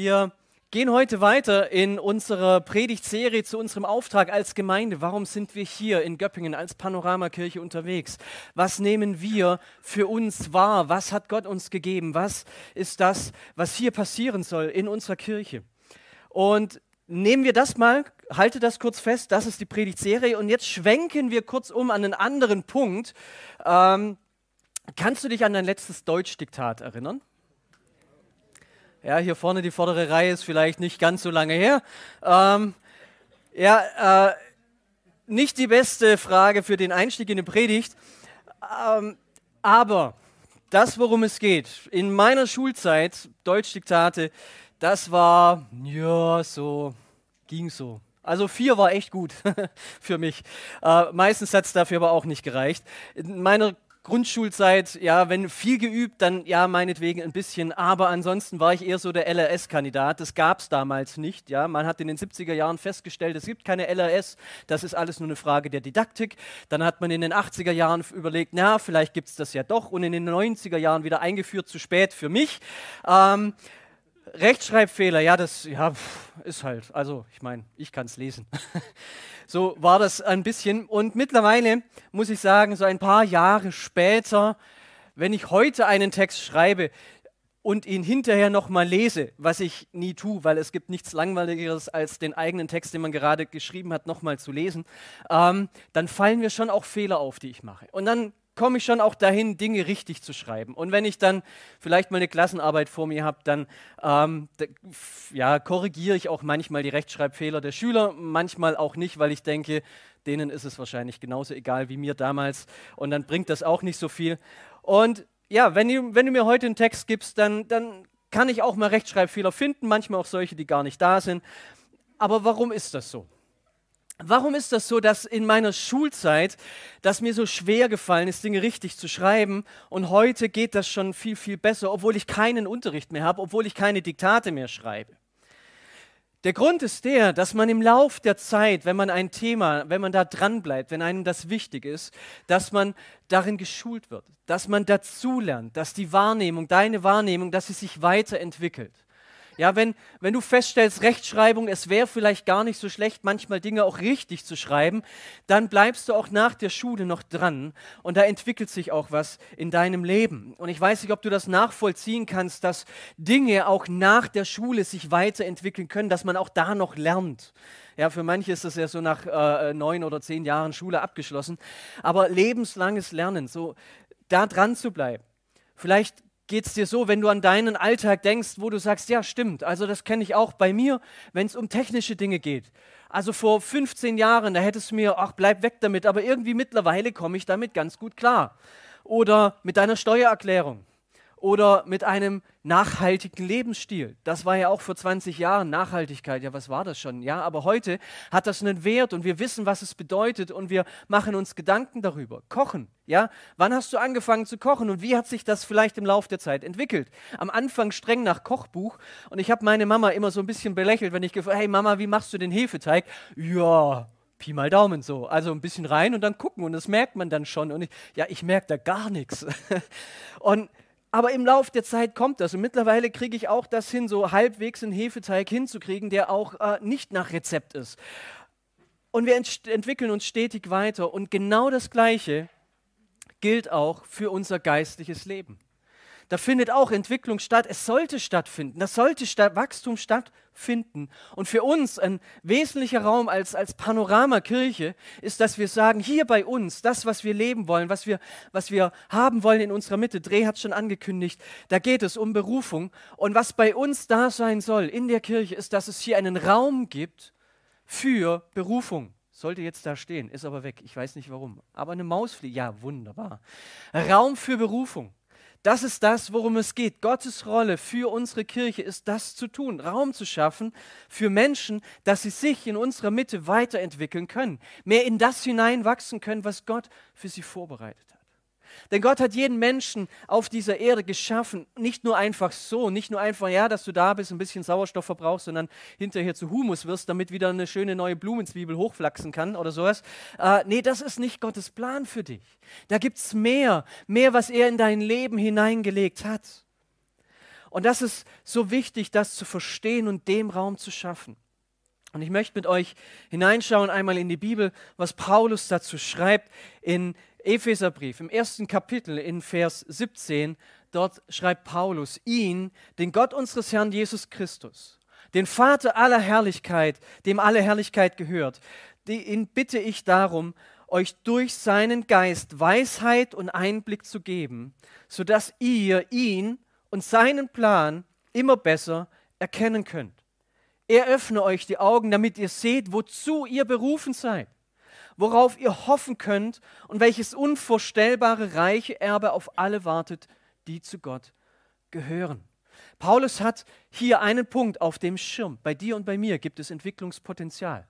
Wir gehen heute weiter in unserer Predigtserie zu unserem Auftrag als Gemeinde. Warum sind wir hier in Göppingen als Panoramakirche unterwegs? Was nehmen wir für uns wahr? Was hat Gott uns gegeben? Was ist das, was hier passieren soll in unserer Kirche? Und nehmen wir das mal, halte das kurz fest, das ist die Predigtserie. Und jetzt schwenken wir kurz um an einen anderen Punkt. Ähm, kannst du dich an dein letztes Deutschdiktat erinnern? Ja, hier vorne die vordere Reihe ist vielleicht nicht ganz so lange her. Ähm, ja, äh, nicht die beste Frage für den Einstieg in die Predigt. Ähm, aber das, worum es geht, in meiner Schulzeit, Deutschdiktate, das war, ja, so, ging so. Also vier war echt gut für mich. Äh, meistens hat es dafür aber auch nicht gereicht. In meiner Grundschulzeit, ja, wenn viel geübt, dann ja, meinetwegen ein bisschen, aber ansonsten war ich eher so der LRS-Kandidat. Das gab es damals nicht, ja. Man hat in den 70er Jahren festgestellt, es gibt keine LRS, das ist alles nur eine Frage der Didaktik. Dann hat man in den 80er Jahren überlegt, na, vielleicht gibt es das ja doch und in den 90er Jahren wieder eingeführt, zu spät für mich. Ähm, Rechtschreibfehler, ja, das ja, ist halt, also ich meine, ich kann es lesen. so war das ein bisschen. Und mittlerweile muss ich sagen, so ein paar Jahre später, wenn ich heute einen Text schreibe und ihn hinterher nochmal lese, was ich nie tue, weil es gibt nichts Langweiligeres, als den eigenen Text, den man gerade geschrieben hat, nochmal zu lesen, ähm, dann fallen mir schon auch Fehler auf, die ich mache. Und dann komme ich schon auch dahin, Dinge richtig zu schreiben. Und wenn ich dann vielleicht mal eine Klassenarbeit vor mir habe, dann ähm, ja, korrigiere ich auch manchmal die Rechtschreibfehler der Schüler, manchmal auch nicht, weil ich denke, denen ist es wahrscheinlich genauso egal wie mir damals. Und dann bringt das auch nicht so viel. Und ja, wenn du, wenn du mir heute einen Text gibst, dann, dann kann ich auch mal Rechtschreibfehler finden, manchmal auch solche, die gar nicht da sind. Aber warum ist das so? Warum ist das so, dass in meiner Schulzeit das mir so schwer gefallen ist, Dinge richtig zu schreiben und heute geht das schon viel, viel besser, obwohl ich keinen Unterricht mehr habe, obwohl ich keine Diktate mehr schreibe? Der Grund ist der, dass man im Lauf der Zeit, wenn man ein Thema, wenn man da dran bleibt, wenn einem das wichtig ist, dass man darin geschult wird, dass man dazulernt, dass die Wahrnehmung, deine Wahrnehmung, dass sie sich weiterentwickelt. Ja, wenn, wenn du feststellst, Rechtschreibung, es wäre vielleicht gar nicht so schlecht, manchmal Dinge auch richtig zu schreiben, dann bleibst du auch nach der Schule noch dran und da entwickelt sich auch was in deinem Leben. Und ich weiß nicht, ob du das nachvollziehen kannst, dass Dinge auch nach der Schule sich weiterentwickeln können, dass man auch da noch lernt. Ja, für manche ist das ja so nach äh, neun oder zehn Jahren Schule abgeschlossen. Aber lebenslanges Lernen, so da dran zu bleiben. Vielleicht geht es dir so, wenn du an deinen Alltag denkst, wo du sagst, ja stimmt, also das kenne ich auch bei mir, wenn es um technische Dinge geht. Also vor 15 Jahren, da hättest du mir, ach bleib weg damit, aber irgendwie mittlerweile komme ich damit ganz gut klar. Oder mit deiner Steuererklärung oder mit einem nachhaltigen Lebensstil. Das war ja auch vor 20 Jahren Nachhaltigkeit. Ja, was war das schon? Ja, aber heute hat das einen Wert und wir wissen, was es bedeutet und wir machen uns Gedanken darüber. Kochen. Ja, wann hast du angefangen zu kochen und wie hat sich das vielleicht im Laufe der Zeit entwickelt? Am Anfang streng nach Kochbuch und ich habe meine Mama immer so ein bisschen belächelt, wenn ich gefragt, hey Mama, wie machst du den Hefeteig? Ja, Pi mal Daumen so. Also ein bisschen rein und dann gucken und das merkt man dann schon. Und ich, ja, ich merke da gar nichts. Und aber im Laufe der Zeit kommt das. Und mittlerweile kriege ich auch das hin, so halbwegs einen Hefeteig hinzukriegen, der auch äh, nicht nach Rezept ist. Und wir ent entwickeln uns stetig weiter. Und genau das Gleiche gilt auch für unser geistliches Leben. Da findet auch Entwicklung statt. Es sollte stattfinden. Das sollte statt Wachstum stattfinden. Und für uns ein wesentlicher Raum als, als Panoramakirche ist, dass wir sagen, hier bei uns, das, was wir leben wollen, was wir, was wir haben wollen in unserer Mitte, Dreh hat schon angekündigt, da geht es um Berufung. Und was bei uns da sein soll in der Kirche, ist, dass es hier einen Raum gibt für Berufung. Sollte jetzt da stehen, ist aber weg. Ich weiß nicht warum. Aber eine Mausfliege, ja, wunderbar. Raum für Berufung. Das ist das, worum es geht. Gottes Rolle für unsere Kirche ist das zu tun, Raum zu schaffen für Menschen, dass sie sich in unserer Mitte weiterentwickeln können, mehr in das hineinwachsen können, was Gott für sie vorbereitet hat. Denn Gott hat jeden Menschen auf dieser Erde geschaffen, nicht nur einfach so, nicht nur einfach, ja, dass du da bist, ein bisschen Sauerstoff verbrauchst sondern hinterher zu Humus wirst, damit wieder eine schöne neue Blumenzwiebel hochflachsen kann oder sowas. Äh, nee, das ist nicht Gottes Plan für dich. Da gibt es mehr, mehr, was er in dein Leben hineingelegt hat. Und das ist so wichtig, das zu verstehen und dem Raum zu schaffen. Und ich möchte mit euch hineinschauen einmal in die Bibel, was Paulus dazu schreibt in Epheserbrief, im ersten Kapitel in Vers 17. Dort schreibt Paulus, ihn, den Gott unseres Herrn Jesus Christus, den Vater aller Herrlichkeit, dem alle Herrlichkeit gehört, ihn bitte ich darum, euch durch seinen Geist Weisheit und Einblick zu geben, sodass ihr ihn und seinen Plan immer besser erkennen könnt. Er öffne euch die Augen, damit ihr seht, wozu ihr berufen seid, worauf ihr hoffen könnt und welches unvorstellbare reiche Erbe auf alle wartet, die zu Gott gehören. Paulus hat hier einen Punkt auf dem Schirm. Bei dir und bei mir gibt es Entwicklungspotenzial.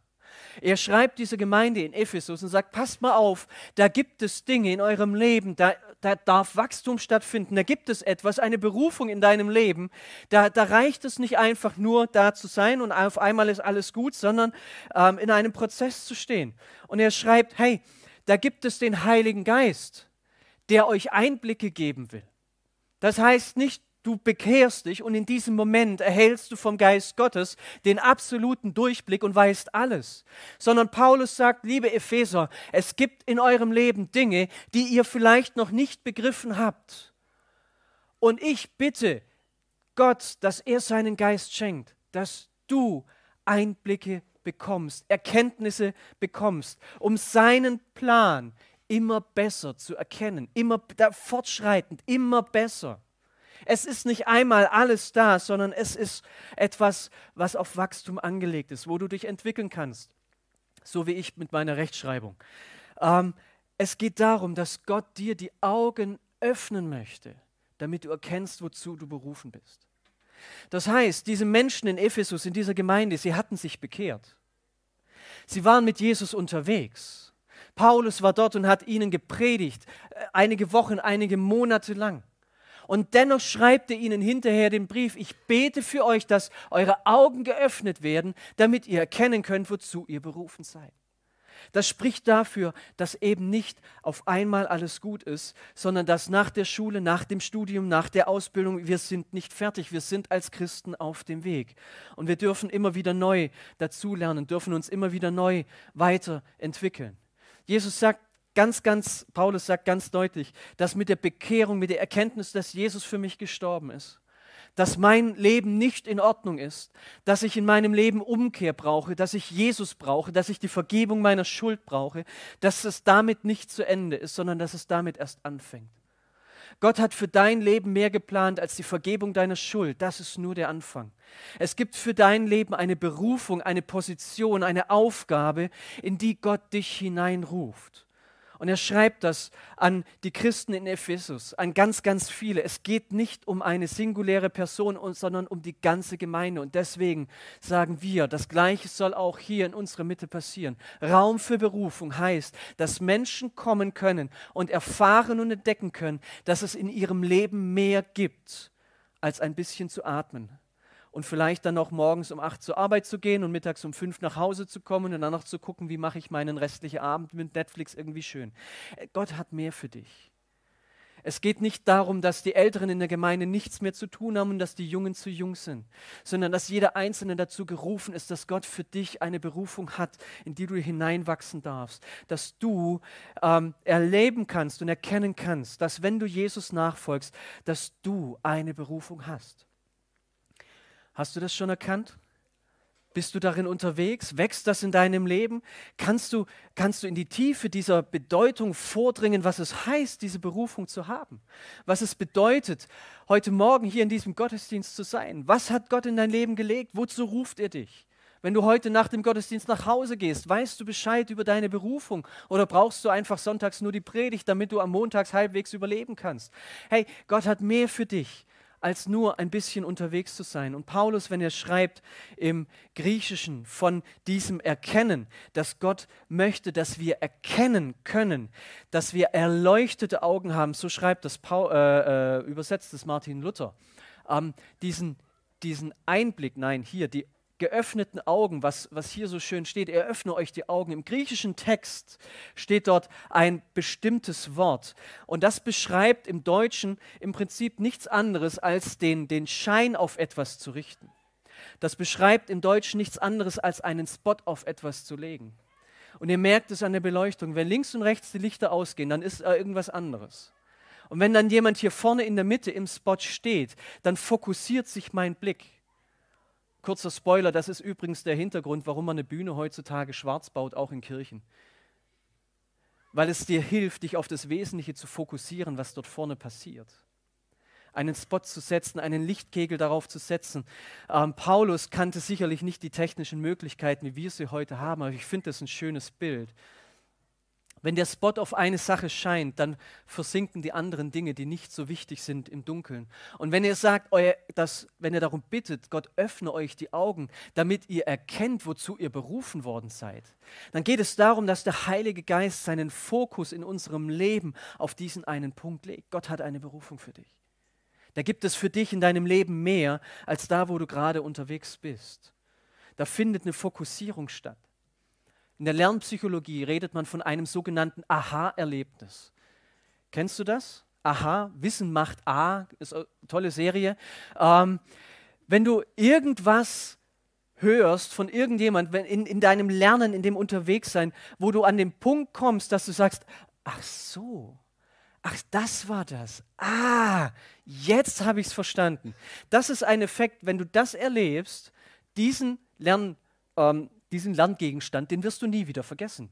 Er schreibt diese Gemeinde in Ephesus und sagt, passt mal auf, da gibt es Dinge in eurem Leben, da, da darf Wachstum stattfinden, da gibt es etwas, eine Berufung in deinem Leben. Da, da reicht es nicht einfach nur da zu sein und auf einmal ist alles gut, sondern ähm, in einem Prozess zu stehen. Und er schreibt, hey, da gibt es den Heiligen Geist, der euch Einblicke geben will. Das heißt nicht, du bekehrst dich und in diesem Moment erhältst du vom Geist Gottes den absoluten Durchblick und weißt alles. Sondern Paulus sagt, liebe Epheser, es gibt in eurem Leben Dinge, die ihr vielleicht noch nicht begriffen habt. Und ich bitte Gott, dass er seinen Geist schenkt, dass du Einblicke bekommst, Erkenntnisse bekommst, um seinen Plan immer besser zu erkennen, immer fortschreitend, immer besser. Es ist nicht einmal alles da, sondern es ist etwas, was auf Wachstum angelegt ist, wo du dich entwickeln kannst. So wie ich mit meiner Rechtschreibung. Ähm, es geht darum, dass Gott dir die Augen öffnen möchte, damit du erkennst, wozu du berufen bist. Das heißt, diese Menschen in Ephesus, in dieser Gemeinde, sie hatten sich bekehrt. Sie waren mit Jesus unterwegs. Paulus war dort und hat ihnen gepredigt, äh, einige Wochen, einige Monate lang. Und dennoch schreibt er ihnen hinterher den Brief, ich bete für euch, dass eure Augen geöffnet werden, damit ihr erkennen könnt, wozu ihr berufen seid. Das spricht dafür, dass eben nicht auf einmal alles gut ist, sondern dass nach der Schule, nach dem Studium, nach der Ausbildung, wir sind nicht fertig, wir sind als Christen auf dem Weg. Und wir dürfen immer wieder neu dazulernen, dürfen uns immer wieder neu weiterentwickeln. Jesus sagt, ganz, ganz, Paulus sagt ganz deutlich, dass mit der Bekehrung, mit der Erkenntnis, dass Jesus für mich gestorben ist, dass mein Leben nicht in Ordnung ist, dass ich in meinem Leben Umkehr brauche, dass ich Jesus brauche, dass ich die Vergebung meiner Schuld brauche, dass es damit nicht zu Ende ist, sondern dass es damit erst anfängt. Gott hat für dein Leben mehr geplant als die Vergebung deiner Schuld. Das ist nur der Anfang. Es gibt für dein Leben eine Berufung, eine Position, eine Aufgabe, in die Gott dich hineinruft. Und er schreibt das an die Christen in Ephesus, an ganz, ganz viele. Es geht nicht um eine singuläre Person, sondern um die ganze Gemeinde. Und deswegen sagen wir, das Gleiche soll auch hier in unserer Mitte passieren. Raum für Berufung heißt, dass Menschen kommen können und erfahren und entdecken können, dass es in ihrem Leben mehr gibt, als ein bisschen zu atmen, und vielleicht dann noch morgens um acht zur Arbeit zu gehen und mittags um fünf nach Hause zu kommen und dann noch zu gucken, wie mache ich meinen restlichen Abend mit Netflix irgendwie schön. Äh, Gott hat mehr für dich. Es geht nicht darum, dass die Älteren in der Gemeinde nichts mehr zu tun haben und dass die Jungen zu jung sind, sondern dass jeder Einzelne dazu gerufen ist, dass Gott für dich eine Berufung hat, in die du hineinwachsen darfst, dass du ähm, erleben kannst und erkennen kannst, dass wenn du Jesus nachfolgst, dass du eine Berufung hast. Hast du das schon erkannt? Bist du darin unterwegs? Wächst das in deinem Leben? Kannst du, kannst du in die Tiefe dieser Bedeutung vordringen, was es heißt, diese Berufung zu haben? Was es bedeutet, heute Morgen hier in diesem Gottesdienst zu sein? Was hat Gott in dein Leben gelegt? Wozu ruft er dich? Wenn du heute nach dem Gottesdienst nach Hause gehst, weißt du Bescheid über deine Berufung oder brauchst du einfach sonntags nur die Predigt, damit du am Montags halbwegs überleben kannst? Hey, Gott hat mehr für dich als nur ein bisschen unterwegs zu sein. Und Paulus, wenn er schreibt im Griechischen von diesem Erkennen, dass Gott möchte, dass wir erkennen können, dass wir erleuchtete Augen haben, so schreibt das, Paul, äh, äh, übersetzt es Martin Luther, ähm, diesen, diesen Einblick, nein, hier, die geöffneten Augen, was, was hier so schön steht, er öffne euch die Augen. Im griechischen Text steht dort ein bestimmtes Wort. Und das beschreibt im Deutschen im Prinzip nichts anderes, als den, den Schein auf etwas zu richten. Das beschreibt im Deutschen nichts anderes, als einen Spot auf etwas zu legen. Und ihr merkt es an der Beleuchtung, wenn links und rechts die Lichter ausgehen, dann ist äh, irgendwas anderes. Und wenn dann jemand hier vorne in der Mitte im Spot steht, dann fokussiert sich mein Blick. Kurzer Spoiler, das ist übrigens der Hintergrund, warum man eine Bühne heutzutage schwarz baut, auch in Kirchen. Weil es dir hilft, dich auf das Wesentliche zu fokussieren, was dort vorne passiert. Einen Spot zu setzen, einen Lichtkegel darauf zu setzen. Ähm, Paulus kannte sicherlich nicht die technischen Möglichkeiten, wie wir sie heute haben, aber ich finde das ein schönes Bild. Wenn der Spot auf eine Sache scheint, dann versinken die anderen Dinge, die nicht so wichtig sind, im Dunkeln. Und wenn ihr sagt, euer, dass, wenn ihr darum bittet, Gott öffne euch die Augen, damit ihr erkennt, wozu ihr berufen worden seid, dann geht es darum, dass der Heilige Geist seinen Fokus in unserem Leben auf diesen einen Punkt legt. Gott hat eine Berufung für dich. Da gibt es für dich in deinem Leben mehr als da, wo du gerade unterwegs bist. Da findet eine Fokussierung statt. In der Lernpsychologie redet man von einem sogenannten Aha-Erlebnis. Kennst du das? Aha, Wissen macht A, ist eine tolle Serie. Ähm, wenn du irgendwas hörst von irgendjemand, wenn in, in deinem Lernen, in dem Unterwegssein, wo du an den Punkt kommst, dass du sagst, ach so, ach das war das. Ah, jetzt habe ich es verstanden. Das ist ein Effekt, wenn du das erlebst, diesen Lern, ähm, diesen Lerngegenstand, den wirst du nie wieder vergessen.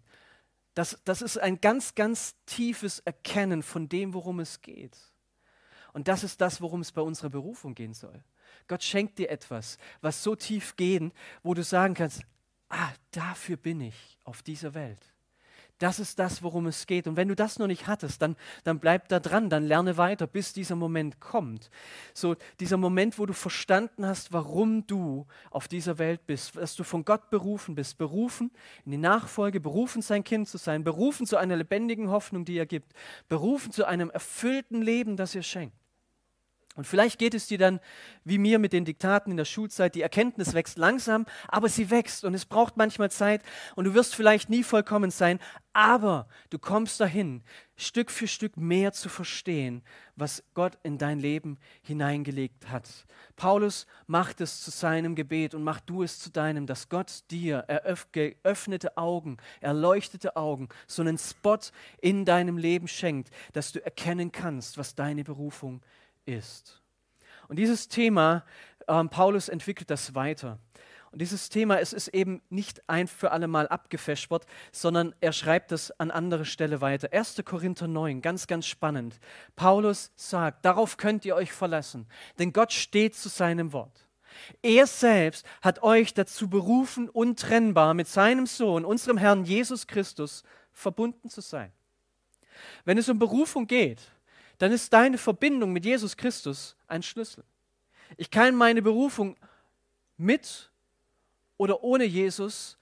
Das, das ist ein ganz, ganz tiefes Erkennen von dem, worum es geht. Und das ist das, worum es bei unserer Berufung gehen soll. Gott schenkt dir etwas, was so tief geht, wo du sagen kannst, ah, dafür bin ich auf dieser Welt. Das ist das, worum es geht. Und wenn du das noch nicht hattest, dann, dann bleib da dran, dann lerne weiter, bis dieser Moment kommt. So dieser Moment, wo du verstanden hast, warum du auf dieser Welt bist, dass du von Gott berufen bist, berufen in die Nachfolge, berufen sein Kind zu sein, berufen zu einer lebendigen Hoffnung, die er gibt, berufen zu einem erfüllten Leben, das er schenkt. Und vielleicht geht es dir dann wie mir mit den Diktaten in der Schulzeit, die Erkenntnis wächst langsam, aber sie wächst und es braucht manchmal Zeit und du wirst vielleicht nie vollkommen sein, aber du kommst dahin, Stück für Stück mehr zu verstehen, was Gott in dein Leben hineingelegt hat. Paulus macht es zu seinem Gebet und mach du es zu deinem, dass Gott dir geöffnete Augen, erleuchtete Augen, so einen Spot in deinem Leben schenkt, dass du erkennen kannst, was deine Berufung ist ist. Und dieses Thema, ähm, Paulus entwickelt das weiter. Und dieses Thema, es ist eben nicht ein für alle Mal abgefäschert, sondern er schreibt es an andere Stelle weiter. 1. Korinther 9, ganz, ganz spannend. Paulus sagt, darauf könnt ihr euch verlassen, denn Gott steht zu seinem Wort. Er selbst hat euch dazu berufen, untrennbar mit seinem Sohn, unserem Herrn Jesus Christus, verbunden zu sein. Wenn es um Berufung geht, dann ist deine Verbindung mit Jesus Christus ein Schlüssel. Ich kann meine Berufung mit oder ohne Jesus,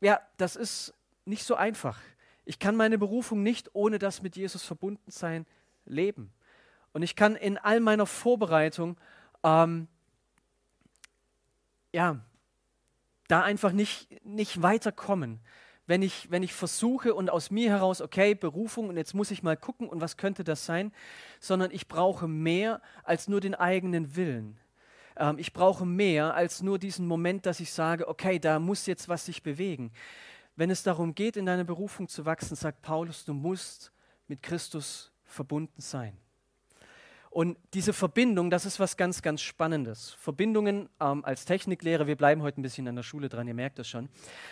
ja, das ist nicht so einfach. Ich kann meine Berufung nicht ohne das mit Jesus verbunden sein leben. Und ich kann in all meiner Vorbereitung, ähm, ja, da einfach nicht, nicht weiterkommen wenn ich, wenn ich versuche und aus mir heraus, okay, Berufung und jetzt muss ich mal gucken und was könnte das sein, sondern ich brauche mehr als nur den eigenen Willen. Ähm, ich brauche mehr als nur diesen Moment, dass ich sage, okay, da muss jetzt was sich bewegen. Wenn es darum geht, in deiner Berufung zu wachsen, sagt Paulus, du musst mit Christus verbunden sein. Und diese Verbindung, das ist was ganz, ganz Spannendes. Verbindungen ähm, als Techniklehrer, wir bleiben heute ein bisschen an der Schule dran, ihr merkt das schon.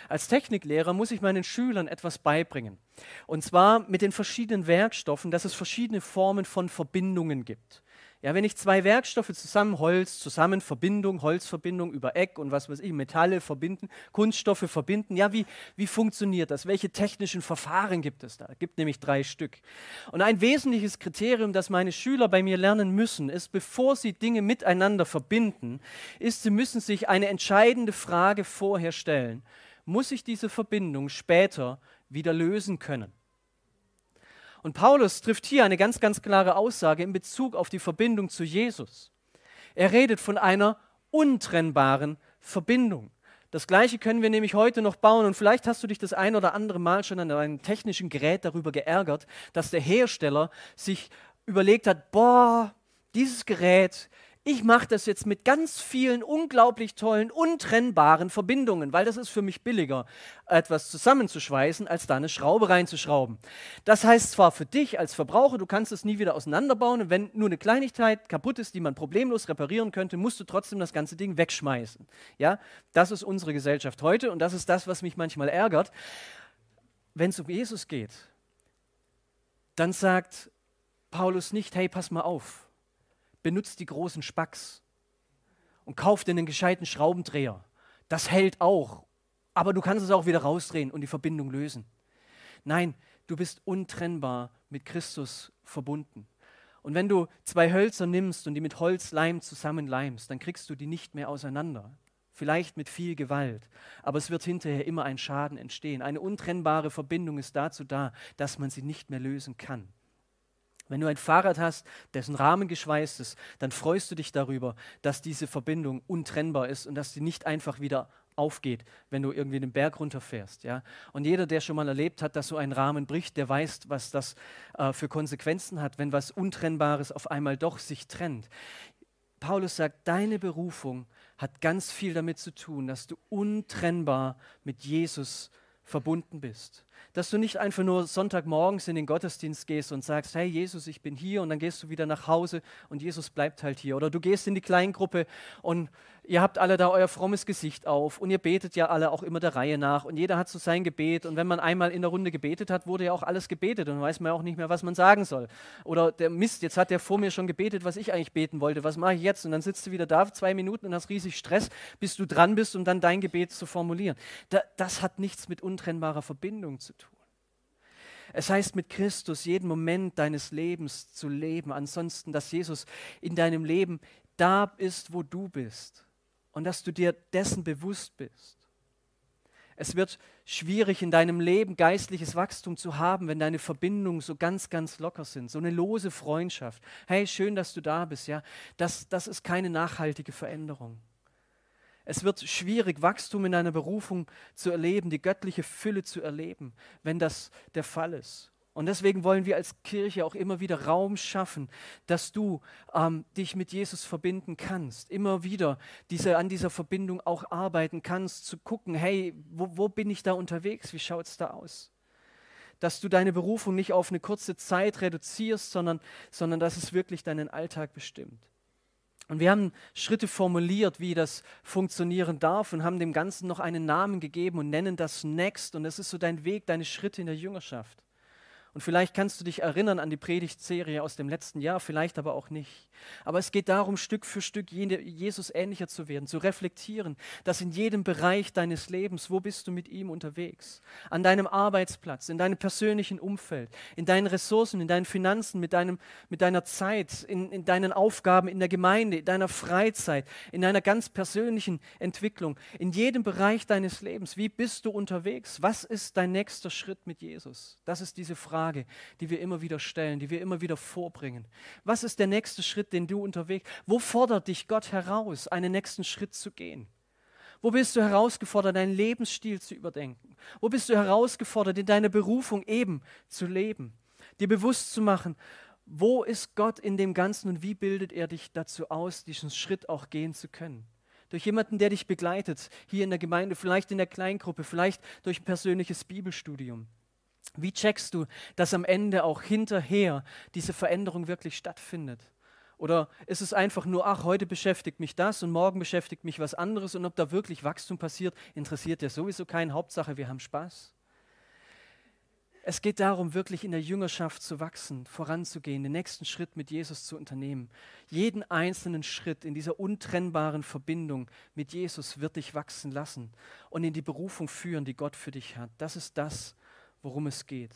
Als Techniklehrer muss ich meinen Schülern etwas beibringen. Und zwar mit den verschiedenen Werkstoffen, dass es verschiedene Formen von Verbindungen gibt. Ja, wenn ich zwei Werkstoffe zusammen, Holz, zusammen, Verbindung, Holzverbindung über Eck und was weiß ich, Metalle verbinden, Kunststoffe verbinden, ja, wie, wie funktioniert das? Welche technischen Verfahren gibt es da? Es gibt nämlich drei Stück. Und ein wesentliches Kriterium, das meine Schüler bei mir lernen müssen, ist, bevor sie Dinge miteinander verbinden, ist, sie müssen sich eine entscheidende Frage vorher stellen. Muss ich diese Verbindung später wieder lösen können? Und Paulus trifft hier eine ganz, ganz klare Aussage in Bezug auf die Verbindung zu Jesus. Er redet von einer untrennbaren Verbindung. Das gleiche können wir nämlich heute noch bauen und vielleicht hast du dich das ein oder andere Mal schon an einem technischen Gerät darüber geärgert, dass der Hersteller sich überlegt hat, boah, dieses Gerät ich mache das jetzt mit ganz vielen unglaublich tollen, untrennbaren Verbindungen, weil das ist für mich billiger, etwas zusammenzuschweißen, als da eine Schraube reinzuschrauben. Das heißt zwar für dich als Verbraucher, du kannst es nie wieder auseinanderbauen und wenn nur eine Kleinigkeit kaputt ist, die man problemlos reparieren könnte, musst du trotzdem das ganze Ding wegschmeißen. Ja, das ist unsere Gesellschaft heute und das ist das, was mich manchmal ärgert. Wenn es um Jesus geht, dann sagt Paulus nicht, hey, pass mal auf benutzt die großen Spacks und kauft dir einen gescheiten Schraubendreher. Das hält auch, aber du kannst es auch wieder rausdrehen und die Verbindung lösen. Nein, du bist untrennbar mit Christus verbunden. Und wenn du zwei Hölzer nimmst und die mit Holzleim zusammenleimst, dann kriegst du die nicht mehr auseinander. Vielleicht mit viel Gewalt, aber es wird hinterher immer ein Schaden entstehen. Eine untrennbare Verbindung ist dazu da, dass man sie nicht mehr lösen kann. Wenn du ein Fahrrad hast, dessen Rahmen geschweißt ist, dann freust du dich darüber, dass diese Verbindung untrennbar ist und dass sie nicht einfach wieder aufgeht, wenn du irgendwie den Berg runterfährst. Ja? Und jeder, der schon mal erlebt hat, dass so ein Rahmen bricht, der weiß, was das äh, für Konsequenzen hat, wenn was Untrennbares auf einmal doch sich trennt. Paulus sagt, deine Berufung hat ganz viel damit zu tun, dass du untrennbar mit Jesus verbunden bist. Dass du nicht einfach nur Sonntagmorgens in den Gottesdienst gehst und sagst, hey Jesus, ich bin hier und dann gehst du wieder nach Hause und Jesus bleibt halt hier. Oder du gehst in die Kleingruppe und ihr habt alle da euer frommes Gesicht auf und ihr betet ja alle auch immer der Reihe nach und jeder hat so sein Gebet und wenn man einmal in der Runde gebetet hat, wurde ja auch alles gebetet und weiß man auch nicht mehr, was man sagen soll. Oder der Mist, jetzt hat der vor mir schon gebetet, was ich eigentlich beten wollte, was mache ich jetzt? Und dann sitzt du wieder da zwei Minuten und hast riesig Stress, bis du dran bist, um dann dein Gebet zu formulieren. Da, das hat nichts mit untrennbarer Verbindung zu. Es heißt, mit Christus jeden Moment deines Lebens zu leben. Ansonsten, dass Jesus in deinem Leben da ist, wo du bist und dass du dir dessen bewusst bist. Es wird schwierig in deinem Leben geistliches Wachstum zu haben, wenn deine Verbindungen so ganz, ganz locker sind. So eine lose Freundschaft. Hey, schön, dass du da bist. Ja, das, das ist keine nachhaltige Veränderung. Es wird schwierig, Wachstum in deiner Berufung zu erleben, die göttliche Fülle zu erleben, wenn das der Fall ist. Und deswegen wollen wir als Kirche auch immer wieder Raum schaffen, dass du ähm, dich mit Jesus verbinden kannst. Immer wieder diese, an dieser Verbindung auch arbeiten kannst, zu gucken, hey, wo, wo bin ich da unterwegs? Wie schaut es da aus? Dass du deine Berufung nicht auf eine kurze Zeit reduzierst, sondern, sondern dass es wirklich deinen Alltag bestimmt. Und wir haben Schritte formuliert, wie das funktionieren darf und haben dem Ganzen noch einen Namen gegeben und nennen das Next. Und das ist so dein Weg, deine Schritte in der Jüngerschaft. Und vielleicht kannst du dich erinnern an die Predigtserie aus dem letzten Jahr, vielleicht aber auch nicht. Aber es geht darum, Stück für Stück Jesus ähnlicher zu werden, zu reflektieren, dass in jedem Bereich deines Lebens, wo bist du mit ihm unterwegs? An deinem Arbeitsplatz, in deinem persönlichen Umfeld, in deinen Ressourcen, in deinen Finanzen, mit, deinem, mit deiner Zeit, in, in deinen Aufgaben in der Gemeinde, in deiner Freizeit, in deiner ganz persönlichen Entwicklung, in jedem Bereich deines Lebens. Wie bist du unterwegs? Was ist dein nächster Schritt mit Jesus? Das ist diese Frage Frage, die wir immer wieder stellen, die wir immer wieder vorbringen. Was ist der nächste Schritt, den du unterwegs? Wo fordert dich Gott heraus, einen nächsten Schritt zu gehen? Wo bist du herausgefordert, deinen Lebensstil zu überdenken? Wo bist du herausgefordert, in deiner Berufung eben zu leben? Dir bewusst zu machen, wo ist Gott in dem Ganzen und wie bildet er dich dazu aus, diesen Schritt auch gehen zu können? Durch jemanden, der dich begleitet, hier in der Gemeinde, vielleicht in der Kleingruppe, vielleicht durch ein persönliches Bibelstudium. Wie checkst du, dass am Ende auch hinterher diese Veränderung wirklich stattfindet? Oder ist es einfach nur, ach, heute beschäftigt mich das und morgen beschäftigt mich was anderes und ob da wirklich Wachstum passiert, interessiert dir sowieso keinen. Hauptsache, wir haben Spaß. Es geht darum, wirklich in der Jüngerschaft zu wachsen, voranzugehen, den nächsten Schritt mit Jesus zu unternehmen. Jeden einzelnen Schritt in dieser untrennbaren Verbindung mit Jesus wird dich wachsen lassen und in die Berufung führen, die Gott für dich hat. Das ist das, worum es geht.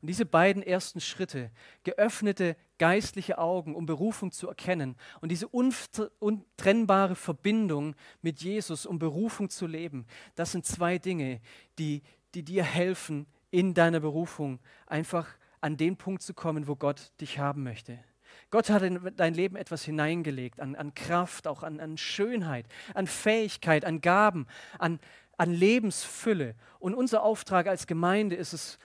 Und diese beiden ersten Schritte, geöffnete geistliche Augen, um Berufung zu erkennen und diese untrennbare Verbindung mit Jesus, um Berufung zu leben, das sind zwei Dinge, die, die dir helfen, in deiner Berufung einfach an den Punkt zu kommen, wo Gott dich haben möchte. Gott hat in dein Leben etwas hineingelegt, an, an Kraft, auch an, an Schönheit, an Fähigkeit, an Gaben, an, an Lebensfülle. Und unser Auftrag als Gemeinde ist es,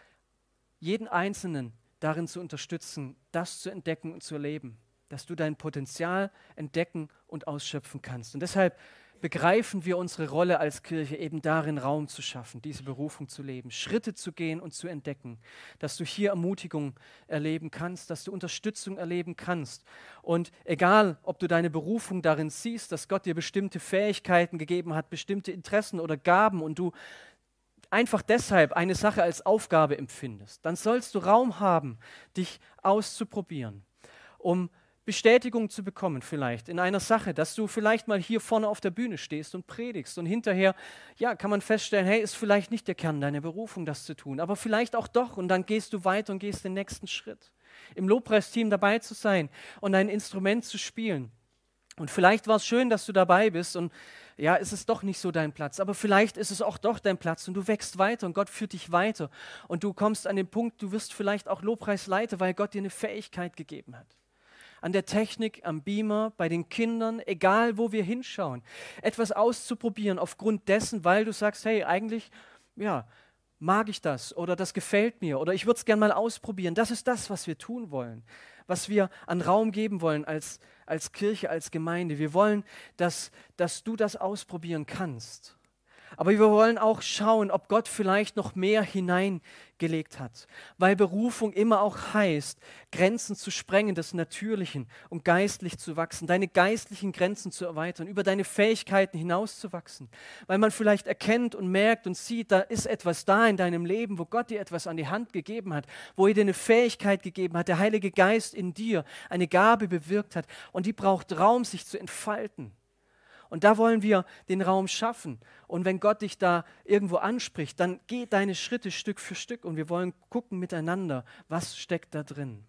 jeden Einzelnen darin zu unterstützen, das zu entdecken und zu erleben, dass du dein Potenzial entdecken und ausschöpfen kannst. Und deshalb begreifen wir unsere Rolle als Kirche eben darin, Raum zu schaffen, diese Berufung zu leben, Schritte zu gehen und zu entdecken, dass du hier Ermutigung erleben kannst, dass du Unterstützung erleben kannst. Und egal, ob du deine Berufung darin siehst, dass Gott dir bestimmte Fähigkeiten gegeben hat, bestimmte Interessen oder Gaben und du einfach deshalb eine Sache als Aufgabe empfindest, dann sollst du Raum haben, dich auszuprobieren, um Bestätigung zu bekommen vielleicht in einer Sache, dass du vielleicht mal hier vorne auf der Bühne stehst und predigst und hinterher, ja, kann man feststellen, hey, ist vielleicht nicht der Kern deiner Berufung, das zu tun, aber vielleicht auch doch und dann gehst du weiter und gehst den nächsten Schritt. Im Lobpreisteam dabei zu sein und ein Instrument zu spielen. Und vielleicht war es schön, dass du dabei bist und ja, ist es doch nicht so dein Platz, aber vielleicht ist es auch doch dein Platz und du wächst weiter und Gott führt dich weiter und du kommst an den Punkt, du wirst vielleicht auch Lobpreisleiter, weil Gott dir eine Fähigkeit gegeben hat an der Technik, am Beamer, bei den Kindern, egal wo wir hinschauen, etwas auszuprobieren aufgrund dessen, weil du sagst, hey, eigentlich, ja, mag ich das oder das gefällt mir oder ich würde es gerne mal ausprobieren. Das ist das, was wir tun wollen, was wir an Raum geben wollen als, als Kirche, als Gemeinde. Wir wollen, dass, dass du das ausprobieren kannst. Aber wir wollen auch schauen, ob Gott vielleicht noch mehr hineingelegt hat, weil Berufung immer auch heißt, Grenzen zu sprengen des Natürlichen und geistlich zu wachsen, deine geistlichen Grenzen zu erweitern, über deine Fähigkeiten hinauszuwachsen, weil man vielleicht erkennt und merkt und sieht, da ist etwas da in deinem Leben, wo Gott dir etwas an die Hand gegeben hat, wo er dir eine Fähigkeit gegeben hat, der Heilige Geist in dir eine Gabe bewirkt hat und die braucht Raum, sich zu entfalten. Und da wollen wir den Raum schaffen. Und wenn Gott dich da irgendwo anspricht, dann geh deine Schritte Stück für Stück und wir wollen gucken miteinander, was steckt da drin.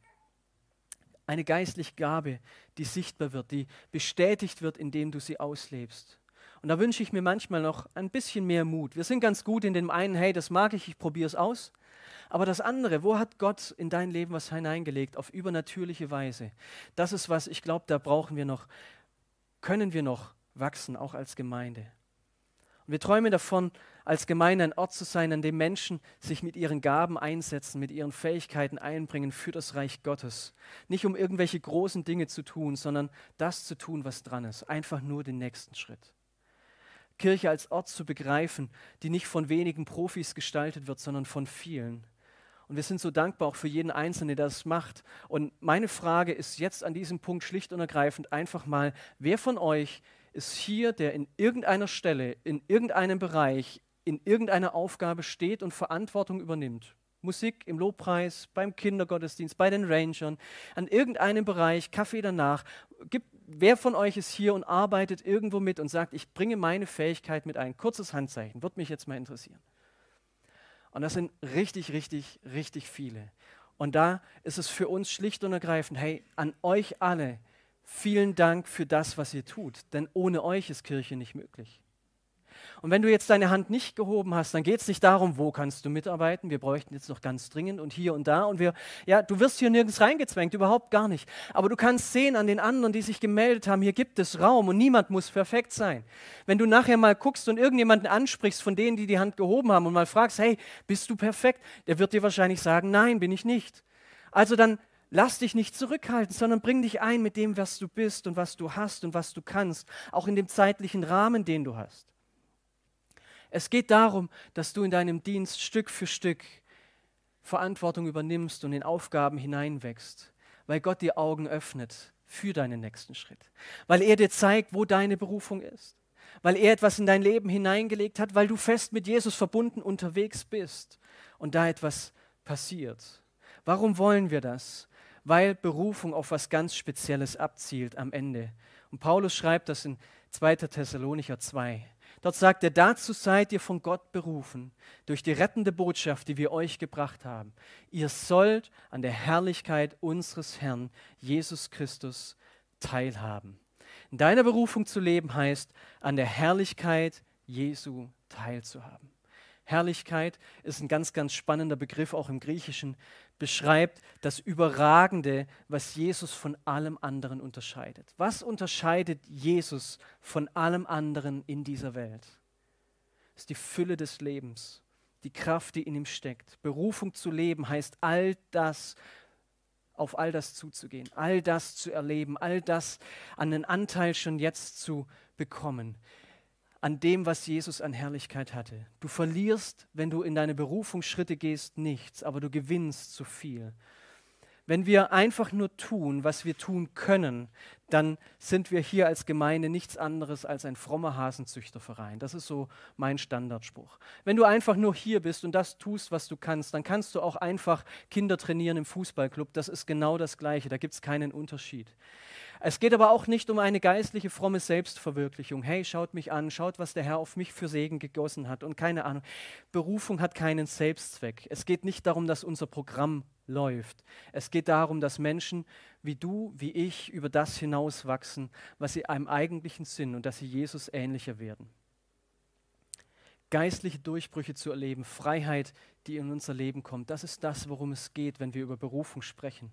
Eine geistliche Gabe, die sichtbar wird, die bestätigt wird, indem du sie auslebst. Und da wünsche ich mir manchmal noch ein bisschen mehr Mut. Wir sind ganz gut in dem einen, hey, das mag ich, ich probiere es aus. Aber das andere, wo hat Gott in dein Leben was hineingelegt auf übernatürliche Weise? Das ist was, ich glaube, da brauchen wir noch, können wir noch wachsen, auch als Gemeinde. Und wir träumen davon, als Gemeinde ein Ort zu sein, an dem Menschen sich mit ihren Gaben einsetzen, mit ihren Fähigkeiten einbringen für das Reich Gottes. Nicht um irgendwelche großen Dinge zu tun, sondern das zu tun, was dran ist. Einfach nur den nächsten Schritt. Kirche als Ort zu begreifen, die nicht von wenigen Profis gestaltet wird, sondern von vielen. Und wir sind so dankbar auch für jeden Einzelnen, der das macht. Und meine Frage ist jetzt an diesem Punkt schlicht und ergreifend einfach mal, wer von euch ist hier, der in irgendeiner Stelle, in irgendeinem Bereich, in irgendeiner Aufgabe steht und Verantwortung übernimmt. Musik im Lobpreis, beim Kindergottesdienst, bei den Rangern, an irgendeinem Bereich, Kaffee danach. Gibt, wer von euch ist hier und arbeitet irgendwo mit und sagt, ich bringe meine Fähigkeit mit ein? Kurzes Handzeichen, würde mich jetzt mal interessieren. Und das sind richtig, richtig, richtig viele. Und da ist es für uns schlicht und ergreifend, hey, an euch alle Vielen Dank für das, was ihr tut, denn ohne euch ist Kirche nicht möglich. Und wenn du jetzt deine Hand nicht gehoben hast, dann geht es nicht darum, wo kannst du mitarbeiten. Wir bräuchten jetzt noch ganz dringend und hier und da. Und wir, ja, du wirst hier nirgends reingezwängt, überhaupt gar nicht. Aber du kannst sehen an den anderen, die sich gemeldet haben, hier gibt es Raum und niemand muss perfekt sein. Wenn du nachher mal guckst und irgendjemanden ansprichst von denen, die die Hand gehoben haben und mal fragst, hey, bist du perfekt? Der wird dir wahrscheinlich sagen, nein, bin ich nicht. Also dann Lass dich nicht zurückhalten, sondern bring dich ein mit dem, was du bist und was du hast und was du kannst, auch in dem zeitlichen Rahmen, den du hast. Es geht darum, dass du in deinem Dienst Stück für Stück Verantwortung übernimmst und in Aufgaben hineinwächst, weil Gott dir Augen öffnet für deinen nächsten Schritt, weil er dir zeigt, wo deine Berufung ist, weil er etwas in dein Leben hineingelegt hat, weil du fest mit Jesus verbunden unterwegs bist und da etwas passiert. Warum wollen wir das? Weil Berufung auf was ganz Spezielles abzielt am Ende. Und Paulus schreibt das in 2. Thessalonicher 2. Dort sagt er, dazu seid ihr von Gott berufen, durch die rettende Botschaft, die wir euch gebracht haben. Ihr sollt an der Herrlichkeit unseres Herrn Jesus Christus teilhaben. In deiner Berufung zu leben heißt, an der Herrlichkeit Jesu teilzuhaben. Herrlichkeit ist ein ganz, ganz spannender Begriff, auch im Griechischen, beschreibt das Überragende, was Jesus von allem anderen unterscheidet. Was unterscheidet Jesus von allem anderen in dieser Welt? Das ist die Fülle des Lebens, die Kraft, die in ihm steckt. Berufung zu leben heißt all das, auf all das zuzugehen, all das zu erleben, all das an den Anteil schon jetzt zu bekommen an dem, was Jesus an Herrlichkeit hatte. Du verlierst, wenn du in deine Berufungsschritte gehst, nichts, aber du gewinnst zu viel. Wenn wir einfach nur tun, was wir tun können, dann sind wir hier als Gemeinde nichts anderes als ein frommer Hasenzüchterverein. Das ist so mein Standardspruch. Wenn du einfach nur hier bist und das tust, was du kannst, dann kannst du auch einfach Kinder trainieren im Fußballclub. Das ist genau das Gleiche. Da gibt es keinen Unterschied. Es geht aber auch nicht um eine geistliche, fromme Selbstverwirklichung. Hey, schaut mich an, schaut, was der Herr auf mich für Segen gegossen hat und keine Ahnung. Berufung hat keinen Selbstzweck. Es geht nicht darum, dass unser Programm läuft. Es geht darum, dass Menschen wie du, wie ich über das hinauswachsen, was sie einem eigentlichen Sinn und dass sie Jesus ähnlicher werden geistliche Durchbrüche zu erleben, Freiheit, die in unser Leben kommt. Das ist das, worum es geht, wenn wir über Berufung sprechen.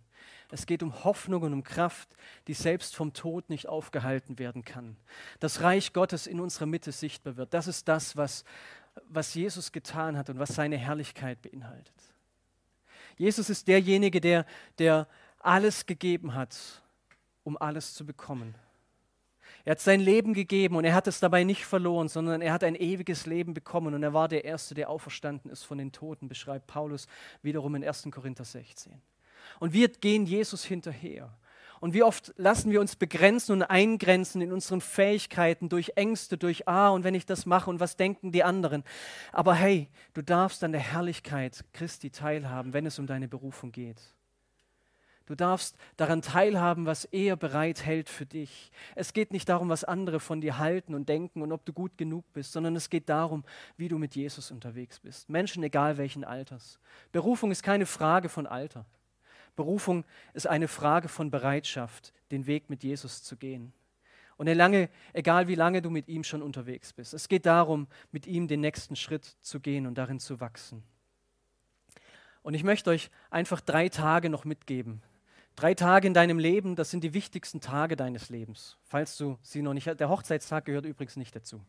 Es geht um Hoffnung und um Kraft, die selbst vom Tod nicht aufgehalten werden kann. Das Reich Gottes in unserer Mitte sichtbar wird. Das ist das, was, was Jesus getan hat und was seine Herrlichkeit beinhaltet. Jesus ist derjenige, der, der alles gegeben hat, um alles zu bekommen. Er hat sein Leben gegeben und er hat es dabei nicht verloren, sondern er hat ein ewiges Leben bekommen und er war der Erste, der auferstanden ist von den Toten, beschreibt Paulus wiederum in 1. Korinther 16. Und wir gehen Jesus hinterher. Und wie oft lassen wir uns begrenzen und eingrenzen in unseren Fähigkeiten durch Ängste, durch Ah, und wenn ich das mache und was denken die anderen. Aber hey, du darfst an der Herrlichkeit Christi teilhaben, wenn es um deine Berufung geht. Du darfst daran teilhaben, was er bereithält für dich. Es geht nicht darum, was andere von dir halten und denken und ob du gut genug bist, sondern es geht darum, wie du mit Jesus unterwegs bist. Menschen egal welchen Alters. Berufung ist keine Frage von Alter. Berufung ist eine Frage von Bereitschaft, den Weg mit Jesus zu gehen. Und lange, egal wie lange du mit ihm schon unterwegs bist. Es geht darum, mit ihm den nächsten Schritt zu gehen und darin zu wachsen. Und ich möchte euch einfach drei Tage noch mitgeben, Drei Tage in deinem Leben, das sind die wichtigsten Tage deines Lebens. Falls du sie noch nicht, der Hochzeitstag gehört übrigens nicht dazu.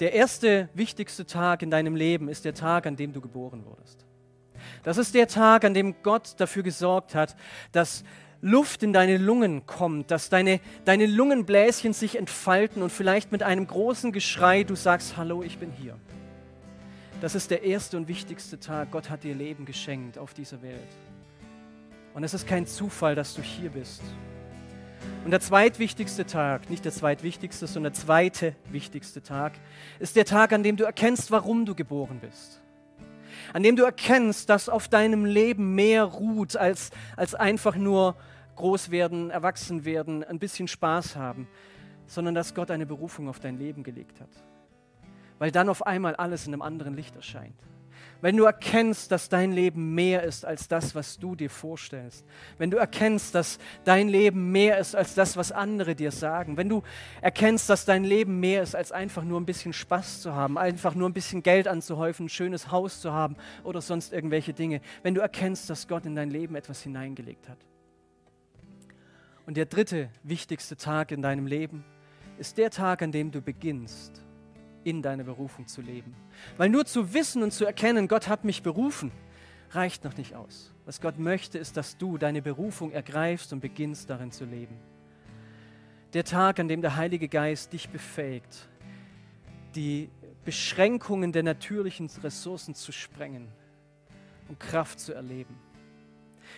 Der erste wichtigste Tag in deinem Leben ist der Tag, an dem du geboren wurdest. Das ist der Tag, an dem Gott dafür gesorgt hat, dass Luft in deine Lungen kommt, dass deine, deine Lungenbläschen sich entfalten und vielleicht mit einem großen Geschrei du sagst, hallo, ich bin hier. Das ist der erste und wichtigste Tag. Gott hat dir Leben geschenkt auf dieser Welt. Und es ist kein Zufall, dass du hier bist. Und der zweitwichtigste Tag, nicht der zweitwichtigste, sondern der zweite wichtigste Tag, ist der Tag, an dem du erkennst, warum du geboren bist. An dem du erkennst, dass auf deinem Leben mehr ruht, als, als einfach nur groß werden, erwachsen werden, ein bisschen Spaß haben, sondern dass Gott eine Berufung auf dein Leben gelegt hat. Weil dann auf einmal alles in einem anderen Licht erscheint. Wenn du erkennst, dass dein Leben mehr ist als das, was du dir vorstellst. Wenn du erkennst, dass dein Leben mehr ist als das, was andere dir sagen. Wenn du erkennst, dass dein Leben mehr ist als einfach nur ein bisschen Spaß zu haben, einfach nur ein bisschen Geld anzuhäufen, ein schönes Haus zu haben oder sonst irgendwelche Dinge. Wenn du erkennst, dass Gott in dein Leben etwas hineingelegt hat. Und der dritte wichtigste Tag in deinem Leben ist der Tag, an dem du beginnst in deiner Berufung zu leben. Weil nur zu wissen und zu erkennen, Gott hat mich berufen, reicht noch nicht aus. Was Gott möchte, ist, dass du deine Berufung ergreifst und beginnst darin zu leben. Der Tag, an dem der Heilige Geist dich befähigt, die Beschränkungen der natürlichen Ressourcen zu sprengen und Kraft zu erleben.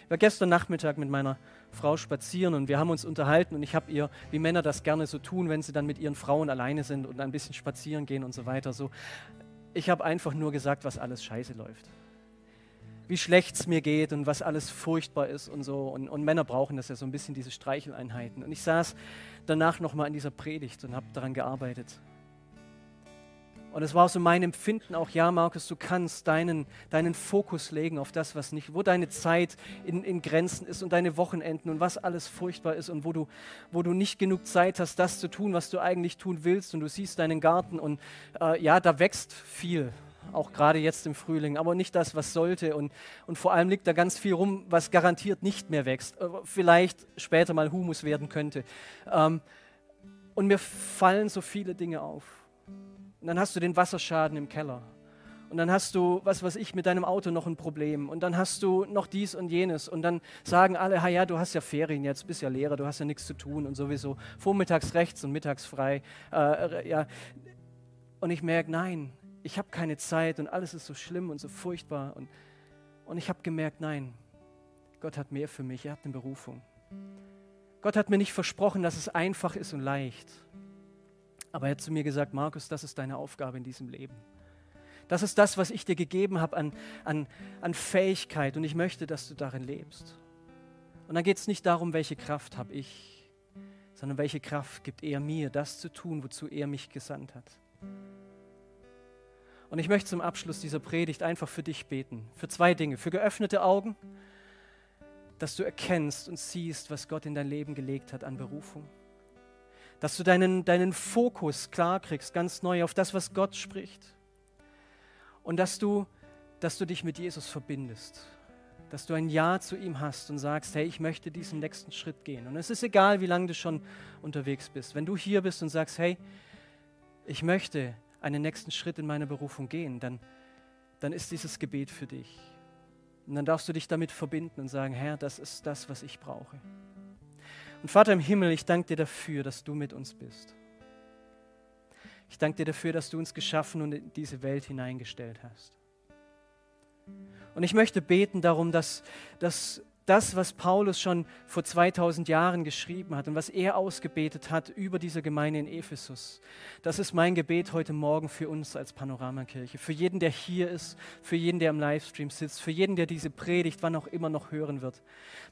Ich war gestern Nachmittag mit meiner Frau spazieren und wir haben uns unterhalten und ich habe ihr, wie Männer das gerne so tun, wenn sie dann mit ihren Frauen alleine sind und ein bisschen spazieren gehen und so weiter, so. Ich habe einfach nur gesagt, was alles scheiße läuft. Wie schlecht es mir geht und was alles furchtbar ist und so. Und, und Männer brauchen das ja so ein bisschen, diese Streicheleinheiten. Und ich saß danach nochmal in dieser Predigt und habe daran gearbeitet. Und es war so mein Empfinden auch, ja, Markus, du kannst deinen, deinen Fokus legen auf das, was nicht, wo deine Zeit in, in Grenzen ist und deine Wochenenden und was alles furchtbar ist und wo du, wo du nicht genug Zeit hast, das zu tun, was du eigentlich tun willst. Und du siehst deinen Garten und äh, ja, da wächst viel, auch gerade jetzt im Frühling, aber nicht das, was sollte. Und, und vor allem liegt da ganz viel rum, was garantiert nicht mehr wächst, äh, vielleicht später mal Humus werden könnte. Ähm, und mir fallen so viele Dinge auf. Und dann hast du den Wasserschaden im Keller. Und dann hast du, was weiß ich, mit deinem Auto noch ein Problem. Und dann hast du noch dies und jenes. Und dann sagen alle, ha ja, du hast ja Ferien jetzt, bist ja Lehrer, du hast ja nichts zu tun und sowieso. Vormittags rechts und mittags frei. Äh, ja. Und ich merke, nein, ich habe keine Zeit und alles ist so schlimm und so furchtbar. Und, und ich habe gemerkt, nein, Gott hat mehr für mich, er hat eine Berufung. Gott hat mir nicht versprochen, dass es einfach ist und leicht. Aber er hat zu mir gesagt, Markus, das ist deine Aufgabe in diesem Leben. Das ist das, was ich dir gegeben habe an, an, an Fähigkeit und ich möchte, dass du darin lebst. Und dann geht es nicht darum, welche Kraft habe ich, sondern welche Kraft gibt er mir, das zu tun, wozu er mich gesandt hat. Und ich möchte zum Abschluss dieser Predigt einfach für dich beten, für zwei Dinge, für geöffnete Augen, dass du erkennst und siehst, was Gott in dein Leben gelegt hat an Berufung dass du deinen, deinen Fokus klar kriegst, ganz neu auf das, was Gott spricht. Und dass du, dass du dich mit Jesus verbindest. Dass du ein Ja zu ihm hast und sagst, hey, ich möchte diesen nächsten Schritt gehen. Und es ist egal, wie lange du schon unterwegs bist. Wenn du hier bist und sagst, hey, ich möchte einen nächsten Schritt in meiner Berufung gehen, dann, dann ist dieses Gebet für dich. Und dann darfst du dich damit verbinden und sagen, Herr, das ist das, was ich brauche. Und Vater im Himmel, ich danke dir dafür, dass du mit uns bist. Ich danke dir dafür, dass du uns geschaffen und in diese Welt hineingestellt hast. Und ich möchte beten darum, dass, dass das, was Paulus schon vor 2000 Jahren geschrieben hat und was er ausgebetet hat über diese Gemeinde in Ephesus, das ist mein Gebet heute Morgen für uns als Panoramakirche, für jeden, der hier ist, für jeden, der im Livestream sitzt, für jeden, der diese Predigt wann auch immer noch hören wird.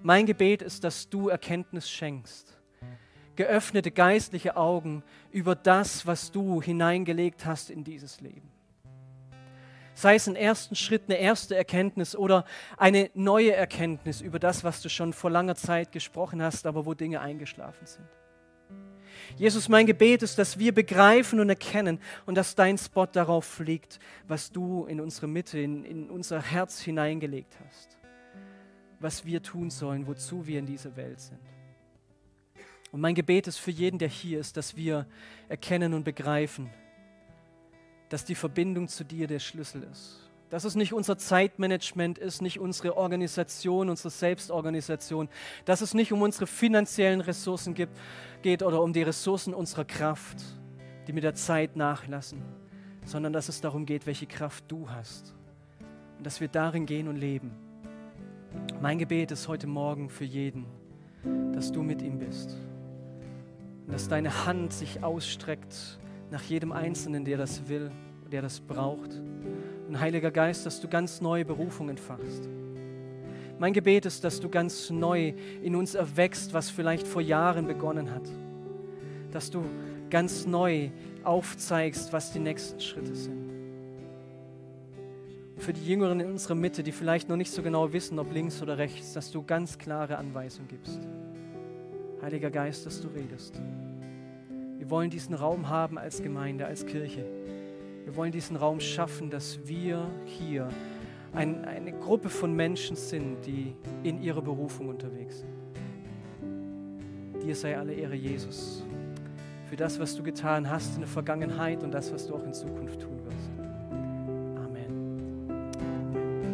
Mein Gebet ist, dass du Erkenntnis schenkst, geöffnete geistliche Augen über das, was du hineingelegt hast in dieses Leben sei es ein ersten Schritt, eine erste Erkenntnis oder eine neue Erkenntnis über das, was du schon vor langer Zeit gesprochen hast, aber wo Dinge eingeschlafen sind. Jesus, mein Gebet ist, dass wir begreifen und erkennen und dass dein Spot darauf liegt, was du in unsere Mitte, in, in unser Herz hineingelegt hast. Was wir tun sollen, wozu wir in dieser Welt sind. Und mein Gebet ist für jeden, der hier ist, dass wir erkennen und begreifen, dass die Verbindung zu dir der Schlüssel ist. Dass es nicht unser Zeitmanagement ist, nicht unsere Organisation, unsere Selbstorganisation, dass es nicht um unsere finanziellen Ressourcen gibt, geht oder um die Ressourcen unserer Kraft, die mit der Zeit nachlassen, sondern dass es darum geht, welche Kraft du hast und dass wir darin gehen und leben. Mein Gebet ist heute Morgen für jeden, dass du mit ihm bist und dass deine Hand sich ausstreckt nach jedem Einzelnen, der das will, der das braucht. Und Heiliger Geist, dass du ganz neue Berufungen entfachst. Mein Gebet ist, dass du ganz neu in uns erwächst, was vielleicht vor Jahren begonnen hat. Dass du ganz neu aufzeigst, was die nächsten Schritte sind. Für die Jüngeren in unserer Mitte, die vielleicht noch nicht so genau wissen, ob links oder rechts, dass du ganz klare Anweisungen gibst. Heiliger Geist, dass du redest. Wir wollen diesen Raum haben als Gemeinde, als Kirche. Wir wollen diesen Raum schaffen, dass wir hier ein, eine Gruppe von Menschen sind, die in ihrer Berufung unterwegs sind. Dir sei alle Ehre, Jesus, für das, was du getan hast in der Vergangenheit und das, was du auch in Zukunft tun wirst.